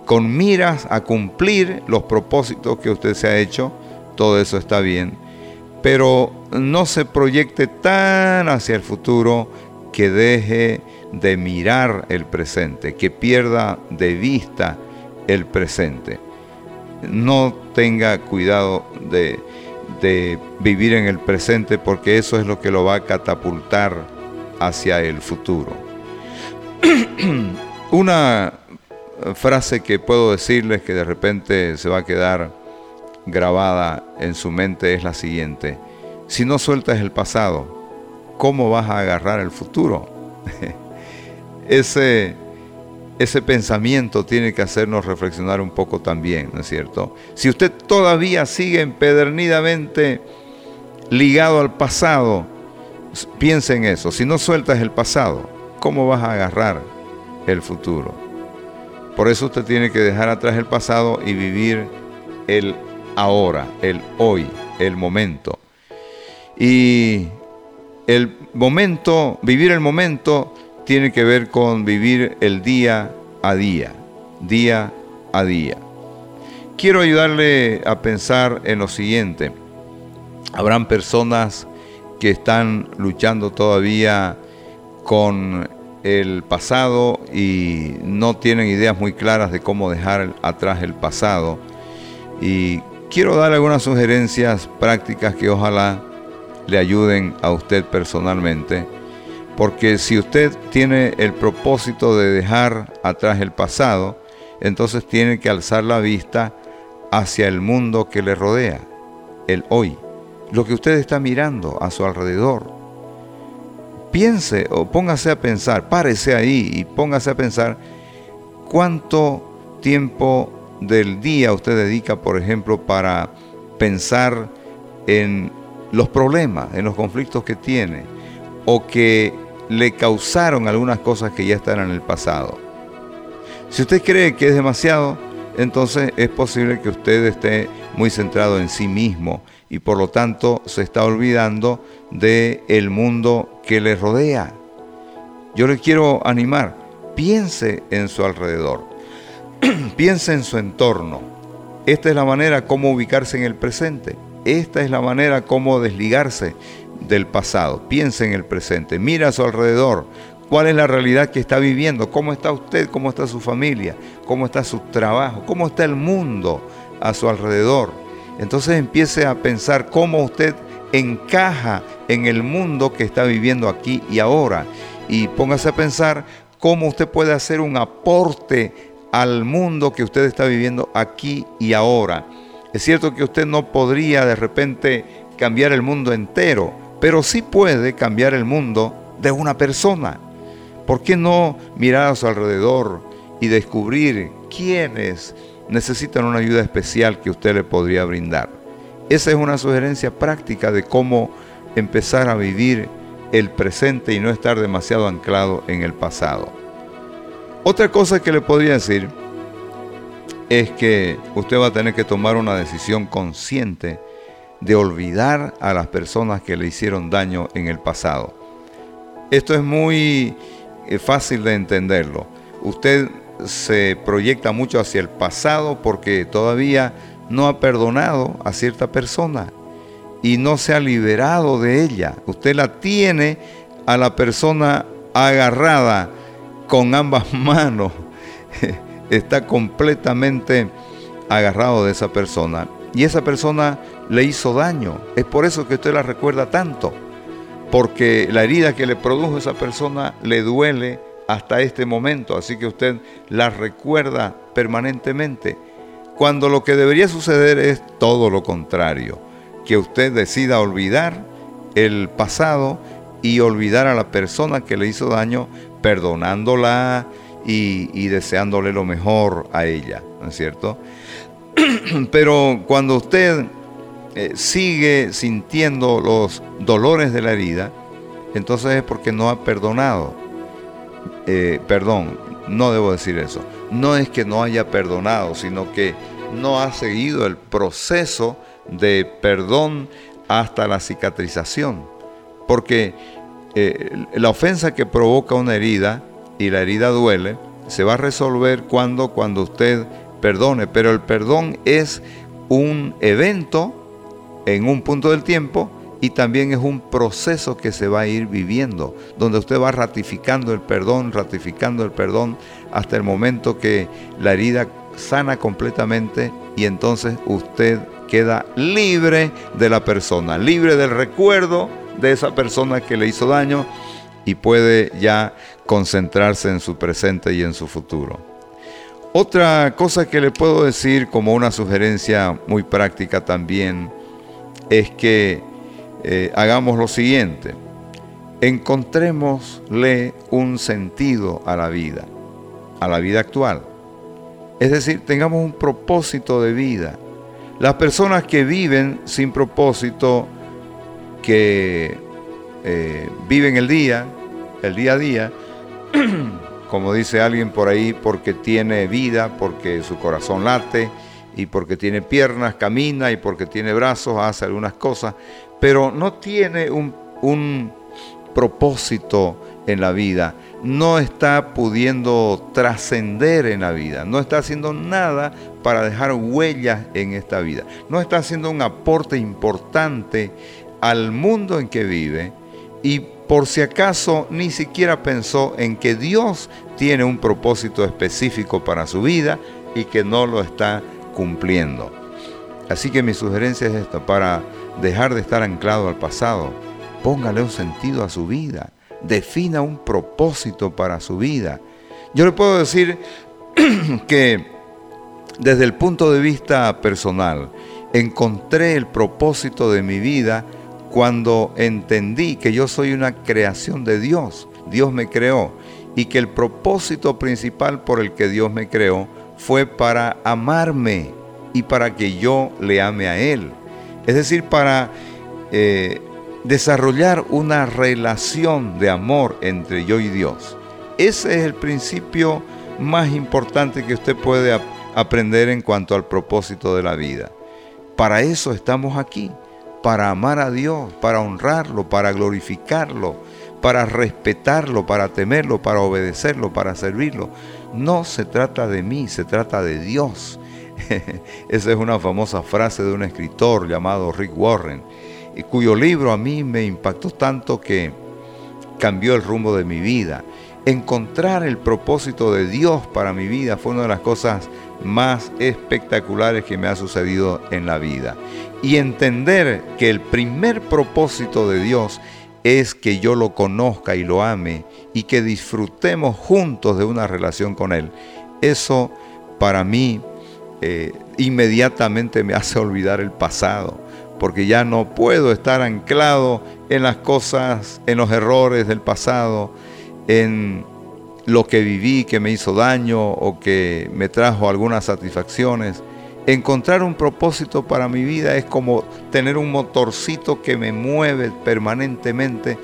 con miras a cumplir los propósitos que usted se ha hecho todo eso está bien, pero no se proyecte tan hacia el futuro que deje de mirar el presente, que pierda de vista el presente. No tenga cuidado de, vivir en el presente porque eso es lo que lo va a catapultar hacia el futuro. Una frase que puedo decirles que de repente se va a quedar grabada en su mente es la siguiente. Si no sueltas el pasado, ¿cómo vas a agarrar el futuro? ese, ese pensamiento tiene que hacernos reflexionar un poco también, ¿no es cierto? Si usted todavía sigue empedernidamente ligado al pasado, piense en eso. Si no sueltas el pasado, ¿cómo vas a agarrar el futuro? Por eso usted tiene que dejar atrás el pasado y vivir el ahora, el hoy, el momento. Y el momento, vivir el momento, tiene que ver con vivir el día a día, día a día. Quiero ayudarle a pensar en lo siguiente. Habrán personas que están luchando todavía con el pasado y no tienen ideas muy claras de cómo dejar atrás el pasado. Y quiero dar algunas sugerencias prácticas que ojalá le ayuden a usted personalmente, porque si usted tiene el propósito de dejar atrás el pasado, entonces tiene que alzar la vista hacia el mundo que le rodea, el hoy, lo que usted está mirando a su alrededor. Piense o póngase a pensar, párese ahí y póngase a pensar cuánto tiempo del día usted dedica, por ejemplo, para pensar en los problemas, en los conflictos que tiene o que le causaron algunas cosas que ya están en el pasado. Si usted cree que es demasiado, entonces es posible que usted esté muy centrado en sí mismo y por lo tanto se está olvidando de el mundo que le rodea. Yo le quiero animar, piense en su alrededor, piense en su entorno. Esta es la manera como ubicarse en el presente. Esta es la manera como desligarse del pasado. Piense en el presente, mira a su alrededor, cuál es la realidad que está viviendo, cómo está usted, cómo está su familia, cómo está su trabajo, cómo está el mundo a su alrededor. Entonces empiece a pensar cómo usted encaja en el mundo que está viviendo aquí y ahora. Y póngase a pensar cómo usted puede hacer un aporte al mundo que usted está viviendo aquí y ahora. Es cierto que usted no podría de repente cambiar el mundo entero, pero sí puede cambiar el mundo de una persona. ¿Por qué no mirar a su alrededor y descubrir quiénes necesitan una ayuda especial que usted le podría brindar? Esa es una sugerencia práctica de cómo empezar a vivir el presente y no estar demasiado anclado en el pasado. Otra cosa que le podría decir es que usted va a tener que tomar una decisión consciente de olvidar a las personas que le hicieron daño en el pasado. Esto es muy eh, fácil de entenderlo. Usted se proyecta mucho hacia el pasado porque todavía no ha perdonado a cierta persona y no se ha liberado de ella. Usted la tiene a la persona agarrada con ambas manos está completamente agarrado de esa persona y esa persona le hizo daño. Es por eso que usted la recuerda tanto, porque la herida que le produjo esa persona le duele hasta este momento, así que usted la recuerda permanentemente. Cuando lo que debería suceder es todo lo contrario, que usted decida olvidar el pasado y olvidar a la persona que le hizo daño, perdonándola, y, deseándole lo mejor a ella, ¿no es cierto? Pero cuando usted eh, sigue sintiendo los dolores de la herida, entonces es porque no ha perdonado. Eh, perdón, no debo decir eso. No es que no haya perdonado, sino que no ha seguido el proceso de perdón hasta la cicatrización. Porque eh, la ofensa que provoca una herida y la herida duele, se va a resolver cuando, cuando usted perdone. Pero el perdón es un evento en un punto del tiempo y también es un proceso que se va a ir viviendo, donde usted va ratificando el perdón, ratificando el perdón hasta el momento que la herida sana completamente y entonces usted queda libre de la persona, libre del recuerdo de esa persona que le hizo daño y puede ya concentrarse en su presente y en su futuro. Otra cosa que le puedo decir como una sugerencia muy práctica también es que eh, hagamos lo siguiente. Encontrémosle un sentido a la vida, a la vida actual. Es decir, tengamos un propósito de vida. Las personas que viven sin propósito, que eh, viven el día, el día a día, como dice alguien por ahí, porque tiene vida, porque su corazón late y porque tiene piernas, camina y porque tiene brazos, hace algunas cosas, pero no tiene un, un propósito en la vida, no está pudiendo trascender en la vida, no está haciendo nada para dejar huellas en esta vida, no está haciendo un aporte importante al mundo en que vive y por si acaso ni siquiera pensó en que Dios tiene un propósito específico para su vida y que no lo está cumpliendo. Así que mi sugerencia es esta, para dejar de estar anclado al pasado, póngale un sentido a su vida, defina un propósito para su vida. Yo le puedo decir que desde el punto de vista personal, encontré el propósito de mi vida cuando entendí que yo soy una creación de Dios. Dios me creó y que el propósito principal por el que Dios me creó fue para amarme y para que yo le ame a Él. Es decir, para eh, desarrollar una relación de amor entre yo y Dios. Ese es el principio más importante que usted puede aprender en cuanto al propósito de la vida. Para eso estamos aquí, para amar a Dios, para honrarlo, para glorificarlo, para respetarlo, para temerlo, para obedecerlo, para servirlo. No se trata de mí, se trata de Dios. Esa es una famosa frase de un escritor llamado Rick Warren, cuyo libro a mí me impactó tanto que cambió el rumbo de mi vida. Encontrar el propósito de Dios para mi vida fue una de las cosas más espectaculares que me ha sucedido en la vida. Y entender que el primer propósito de Dios es que yo lo conozca y lo ame y que disfrutemos juntos de una relación con Él. Eso para mí eh, inmediatamente me hace olvidar el pasado, porque ya no puedo estar anclado en las cosas, en los errores del pasado, en lo que viví que me hizo daño o que me trajo algunas satisfacciones. Encontrar un propósito para mi vida es como tener un motorcito que me mueve permanentemente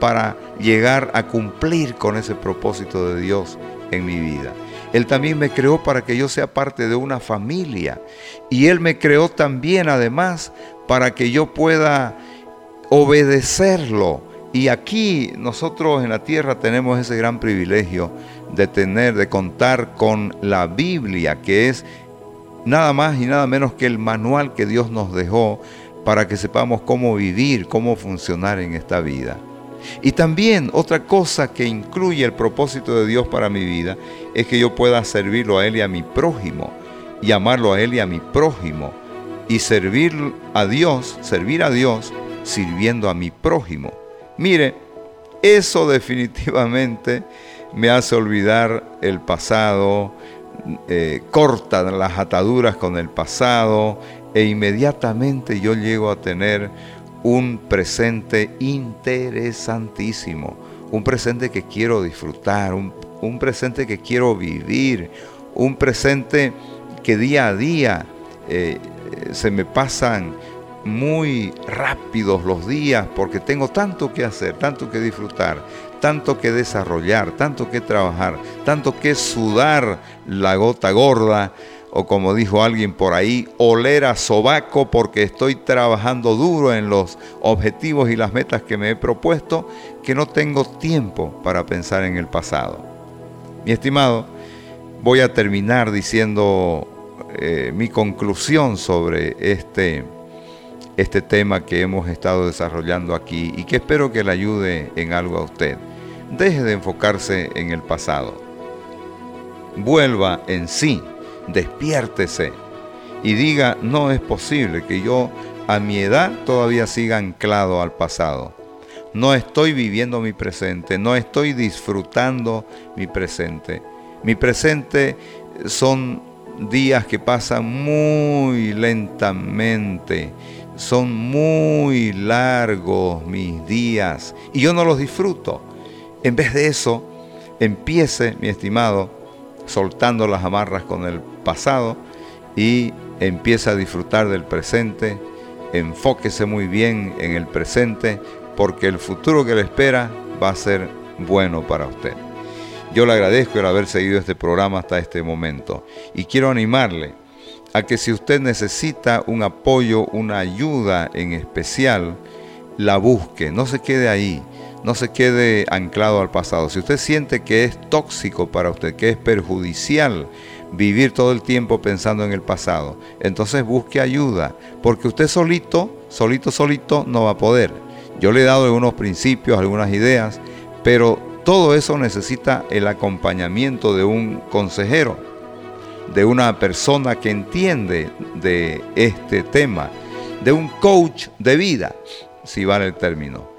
para llegar a cumplir con ese propósito de Dios en mi vida. Él también me creó para que yo sea parte de una familia. Y Él me creó también además para que yo pueda obedecerlo y aquí nosotros en la tierra tenemos ese gran privilegio de tener, de contar con la Biblia, que es nada más y nada menos que el manual que Dios nos dejó para que sepamos cómo vivir, cómo funcionar en esta vida. Y también otra cosa que incluye el propósito de Dios para mi vida es que yo pueda servirlo a Él y a mi prójimo, y amarlo a Él y a mi prójimo, y servir a Dios, servir a Dios sirviendo a mi prójimo. Mire, eso definitivamente me hace olvidar el pasado, eh, corta las ataduras con el pasado e inmediatamente yo llego a tener un presente interesantísimo, un presente que quiero disfrutar, un, presente que quiero vivir, un presente que día a día eh, se me pasan muy rápidos los días porque tengo tanto que hacer, tanto que disfrutar, tanto que desarrollar, tanto que trabajar, tanto que sudar la gota gorda o como dijo alguien por ahí, oler a sobaco porque estoy trabajando duro en los objetivos y las metas que me he propuesto, que no tengo tiempo para pensar en el pasado. Mi estimado, voy a terminar diciendo eh, mi conclusión sobre este este tema que hemos estado desarrollando aquí y que espero que le ayude en algo a usted. Deje de enfocarse en el pasado. Vuelva en sí, despiértese y diga, no es posible que yo a mi edad todavía siga anclado al pasado. No estoy viviendo mi presente, no estoy disfrutando mi presente. Mi presente son días que pasan muy lentamente son muy largos mis días y yo no los disfruto. En vez de eso, empiece, mi estimado, soltando las amarras con el pasado y empiece a disfrutar del presente. Enfóquese muy bien en el presente porque el futuro que le espera va a ser bueno para usted. Yo le agradezco el haber seguido este programa hasta este momento y quiero animarle a que si usted necesita un apoyo, una ayuda en especial, la busque, no se quede ahí, no se quede anclado al pasado. Si usted siente que es tóxico para usted, que es perjudicial vivir todo el tiempo pensando en el pasado, entonces busque ayuda, porque usted solito, solito, solito no va a poder. Yo le he dado algunos principios, algunas ideas, pero todo eso necesita el acompañamiento de un consejero de una persona que entiende de este tema, de un coach de vida, si vale el término.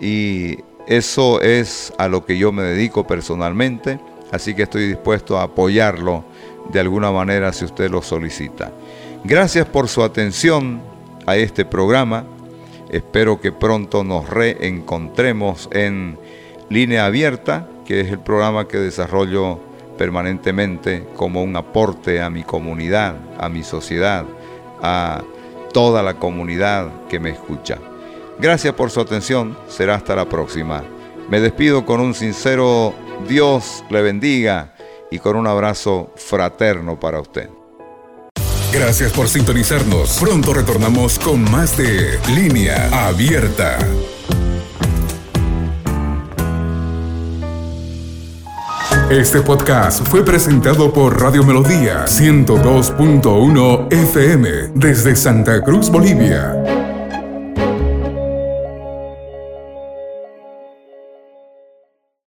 Y eso es a lo que yo me dedico personalmente, así que estoy dispuesto a apoyarlo de alguna manera si usted lo solicita. Gracias por su atención a este programa. Espero que pronto nos reencontremos en Línea Abierta, que es el programa que desarrollo permanentemente como un aporte a mi comunidad, a mi sociedad, a toda la comunidad que me escucha. Gracias por su atención, será hasta la próxima. Me despido con un sincero Dios le bendiga y con un abrazo fraterno para usted. Gracias por sintonizarnos. Pronto retornamos con más de Línea Abierta. Este podcast fue presentado por Radio Melodía 102.1 FM desde Santa Cruz, Bolivia.